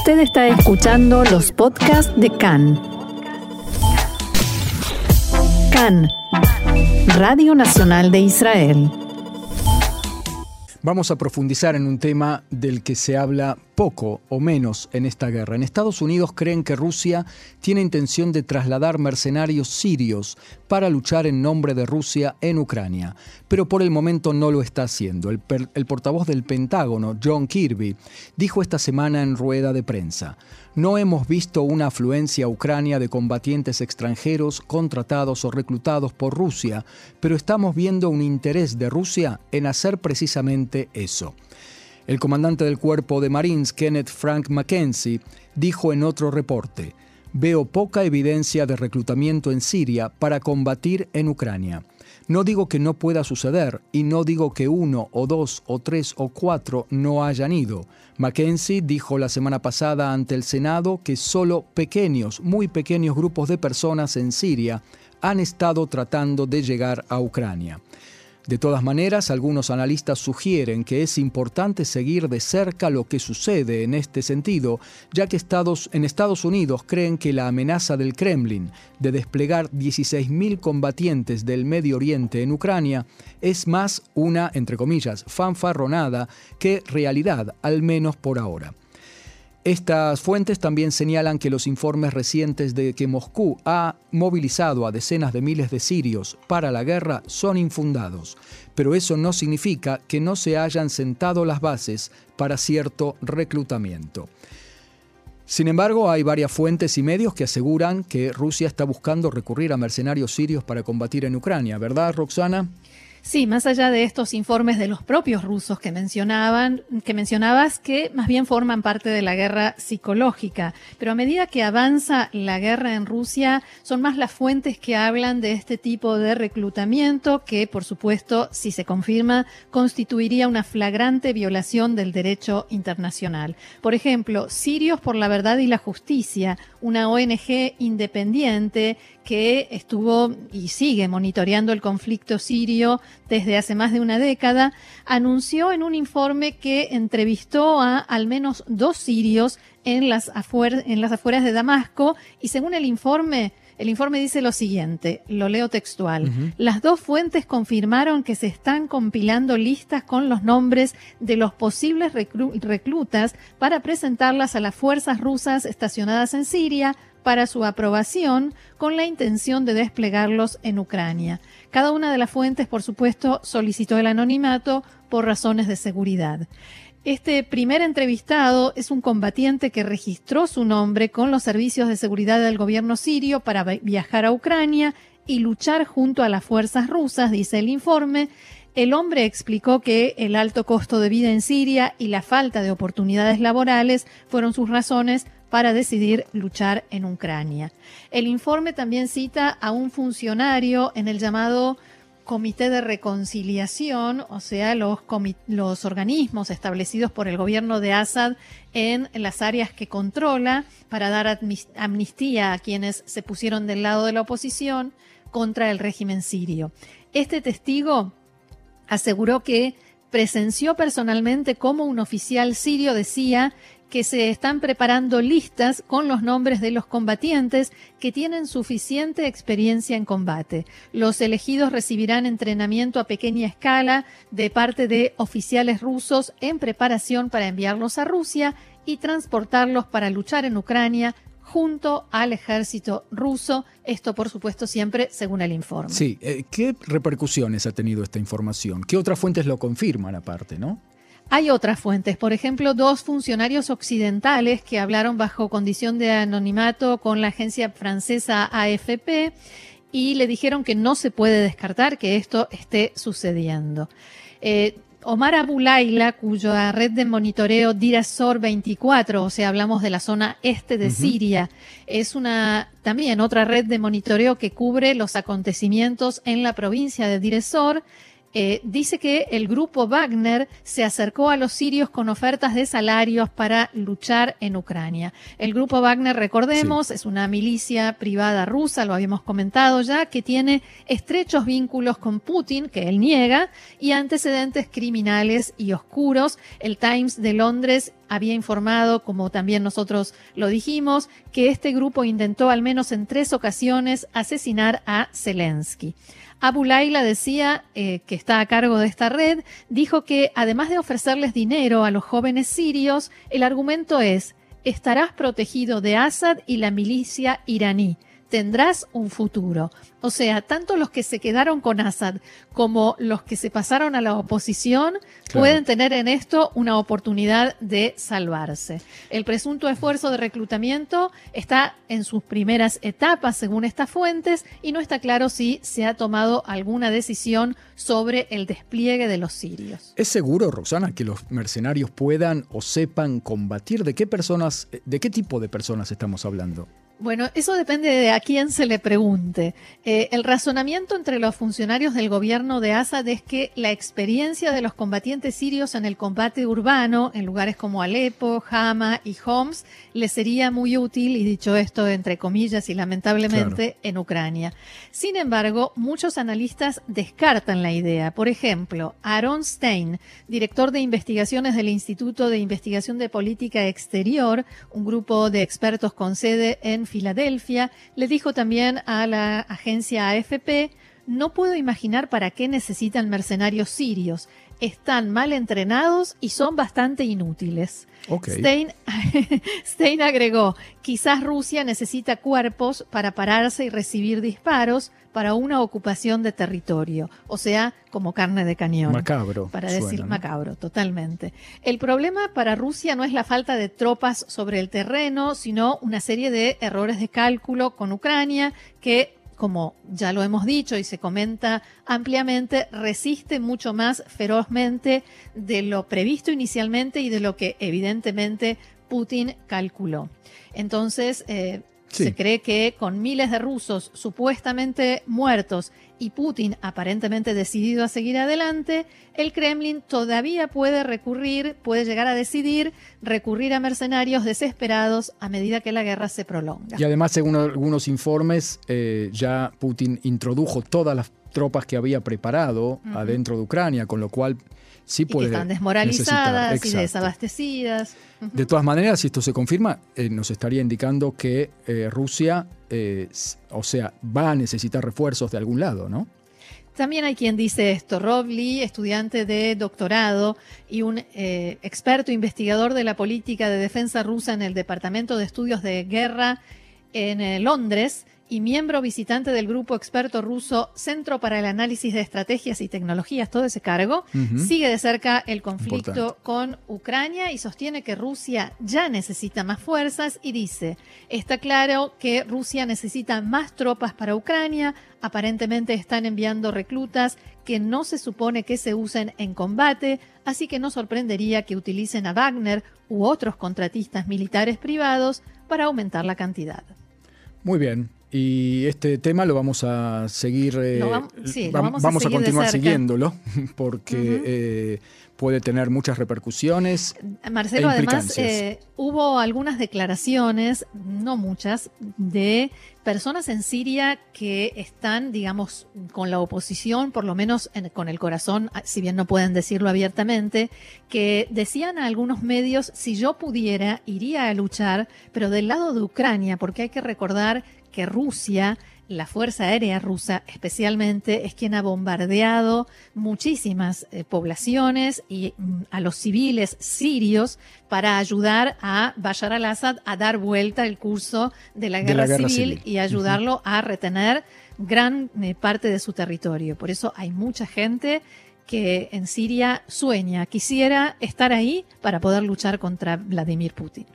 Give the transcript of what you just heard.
Usted está escuchando los podcasts de CAN. CAN, Radio Nacional de Israel. Vamos a profundizar en un tema del que se habla poco o menos en esta guerra. En Estados Unidos creen que Rusia tiene intención de trasladar mercenarios sirios para luchar en nombre de Rusia en Ucrania, pero por el momento no lo está haciendo. El, portavoz del Pentágono, John Kirby, dijo esta semana en rueda de prensa, no hemos visto una afluencia Ucrania de combatientes extranjeros contratados o reclutados por Rusia, pero estamos viendo un interés de Rusia en hacer precisamente eso. El comandante del cuerpo de Marines, Kenneth Frank McKenzie, dijo en otro reporte, veo poca evidencia de reclutamiento en Siria para combatir en Ucrania. No digo que no pueda suceder y no digo que uno o dos o tres o cuatro no hayan ido. Mackenzie dijo la semana pasada ante el Senado que solo pequeños, muy pequeños grupos de personas en Siria han estado tratando de llegar a Ucrania. De todas maneras, algunos analistas sugieren que es importante seguir de cerca lo que sucede en este sentido, ya que Estados, en Estados Unidos creen que la amenaza del Kremlin de desplegar 16.000 combatientes del Medio Oriente en Ucrania es más una, entre comillas, fanfarronada que realidad, al menos por ahora. Estas fuentes también señalan que los informes recientes de que Moscú ha movilizado a decenas de miles de sirios para la guerra son infundados, pero eso no significa que no se hayan sentado las bases para cierto reclutamiento. Sin embargo, hay varias fuentes y medios que aseguran que Rusia está buscando recurrir a mercenarios sirios para combatir en Ucrania, ¿verdad, Roxana? Sí, más allá de estos informes de los propios rusos que mencionaban, que mencionabas, que más bien forman parte de la guerra psicológica. Pero a medida que avanza la guerra en Rusia, son más las fuentes que hablan de este tipo de reclutamiento, que por supuesto, si se confirma, constituiría una flagrante violación del derecho internacional. Por ejemplo, Sirios por la Verdad y la Justicia, una ONG independiente que estuvo y sigue monitoreando el conflicto sirio desde hace más de una década, anunció en un informe que entrevistó a al menos dos sirios en las, en las afueras de Damasco y según el informe, el informe dice lo siguiente, lo leo textual. Las dos fuentes confirmaron que se están compilando listas con los nombres de los posibles reclutas para presentarlas a las fuerzas rusas estacionadas en Siria para su aprobación con la intención de desplegarlos en Ucrania. Cada una de las fuentes, por supuesto, solicitó el anonimato por razones de seguridad. Este primer entrevistado es un combatiente que registró su nombre con los servicios de seguridad del gobierno sirio para viajar a Ucrania y luchar junto a las fuerzas rusas, dice el informe. El hombre explicó que el alto costo de vida en Siria y la falta de oportunidades laborales fueron sus razones para decidir luchar en Ucrania. El informe también cita a un funcionario en el llamado Comité de Reconciliación, o sea, los, los organismos establecidos por el gobierno de Assad en las áreas que controla para dar amnistía a quienes se pusieron del lado de la oposición contra el régimen sirio. Este testigo aseguró que presenció personalmente cómo un oficial sirio decía que se están preparando listas con los nombres de los combatientes que tienen suficiente experiencia en combate. Los elegidos recibirán entrenamiento a pequeña escala de parte de oficiales rusos en preparación para enviarlos a Rusia y transportarlos para luchar en Ucrania junto al ejército ruso. Esto, por supuesto, siempre según el informe. Sí, eh, ¿qué repercusiones ha tenido esta información? ¿Qué otras fuentes lo confirman aparte, no? Hay otras fuentes, por ejemplo, dos funcionarios occidentales que hablaron bajo condición de anonimato con la agencia francesa AFP y le dijeron que no se puede descartar que esto esté sucediendo. Eh, Omar Abulaila, cuya red de monitoreo Dirasor 24, o sea, hablamos de la zona este de Siria, es una también otra red de monitoreo que cubre los acontecimientos en la provincia de Diresor eh, dice que el grupo Wagner se acercó a los sirios con ofertas de salarios para luchar en Ucrania. El grupo Wagner, recordemos, es una milicia privada rusa, lo habíamos comentado ya, que tiene estrechos vínculos con Putin, que él niega, y antecedentes criminales y oscuros. El Times de Londres había informado, como también nosotros lo dijimos, que este grupo intentó al menos en tres ocasiones asesinar a Zelensky. Abu Laila decía, eh, que está a cargo de esta red, dijo que además de ofrecerles dinero a los jóvenes sirios, el argumento es, estarás protegido de Assad y la milicia iraní tendrás un futuro. O sea, tanto los que se quedaron con Assad como los que se pasaron a la oposición pueden tener en esto una oportunidad de salvarse. El presunto esfuerzo de reclutamiento está en sus primeras etapas, según estas fuentes, y no está claro si se ha tomado alguna decisión sobre el despliegue de los sirios. ¿Es seguro, Roxana, que los mercenarios puedan o sepan combatir? ¿De qué personas, de qué tipo de personas estamos hablando? Bueno, eso depende de a quién se le pregunte. Eh, el razonamiento entre los funcionarios del gobierno de Assad es que la experiencia de los combatientes sirios en el combate urbano, en lugares como Alepo, Hama y Homs, les sería muy útil, y dicho esto entre comillas y lamentablemente, en Ucrania. Sin embargo, muchos analistas descartan la idea. Por ejemplo, Aaron Stein, director de investigaciones del Instituto de Investigación de Política Exterior, un grupo de expertos con sede en Filadelfia, le dijo también a la agencia AFP, no puedo imaginar para qué necesitan mercenarios sirios. Están mal entrenados y son bastante inútiles. Stein, Stein agregó, quizás Rusia necesita cuerpos para pararse y recibir disparos para una ocupación de territorio, o sea, como carne de cañón. Macabro. Para decir macabro, totalmente. El problema para Rusia no es la falta de tropas sobre el terreno, sino una serie de errores de cálculo con Ucrania que como ya lo hemos dicho y se comenta ampliamente, resiste mucho más ferozmente de lo previsto inicialmente y de lo que evidentemente Putin calculó. Entonces, eh, se cree que con miles de rusos supuestamente muertos y Putin aparentemente decidido a seguir adelante, el Kremlin todavía puede recurrir, puede llegar a decidir recurrir a mercenarios desesperados a medida que la guerra se prolonga. Y además, según algunos informes, eh, ya Putin introdujo todas las tropas que había preparado adentro de Ucrania, con lo cual sí puede. Y están desmoralizadas y desabastecidas. De todas maneras, si esto se confirma, eh, nos estaría indicando que eh, Rusia, eh, o sea, va a necesitar refuerzos de algún lado, ¿no? También hay quien dice esto. Rob Lee, estudiante de doctorado y un experto investigador de la política de defensa rusa en el Departamento de Estudios de Guerra en Londres, y miembro visitante del grupo experto ruso Centro para el Análisis de Estrategias y Tecnologías, todo ese cargo, sigue de cerca el conflicto con Ucrania y sostiene que Rusia ya necesita más fuerzas y dice, está claro que Rusia necesita más tropas para Ucrania, aparentemente están enviando reclutas que no se supone que se usen en combate, así que no sorprendería que utilicen a Wagner u otros contratistas militares privados para aumentar la cantidad. Muy bien, y este tema lo vamos a seguir, eh, vamos, a, continuar siguiéndolo, porque eh, puede tener muchas repercusiones. Marcelo, e además, eh, hubo algunas declaraciones, no muchas, de personas en Siria que están, digamos, con la oposición, por lo menos con el corazón, si bien no pueden decirlo abiertamente, que decían a algunos medios, si yo pudiera, iría a luchar, pero del lado de Ucrania, porque hay que recordar que Rusia, la Fuerza Aérea rusa especialmente, es quien ha bombardeado muchísimas eh, poblaciones y mm, a los civiles sirios para ayudar a Bashar al-Assad a dar vuelta el curso de la guerra, civil, y ayudarlo a retener gran eh, parte de su territorio. Por eso hay mucha gente que en Siria sueña, quisiera estar ahí para poder luchar contra Vladimir Putin.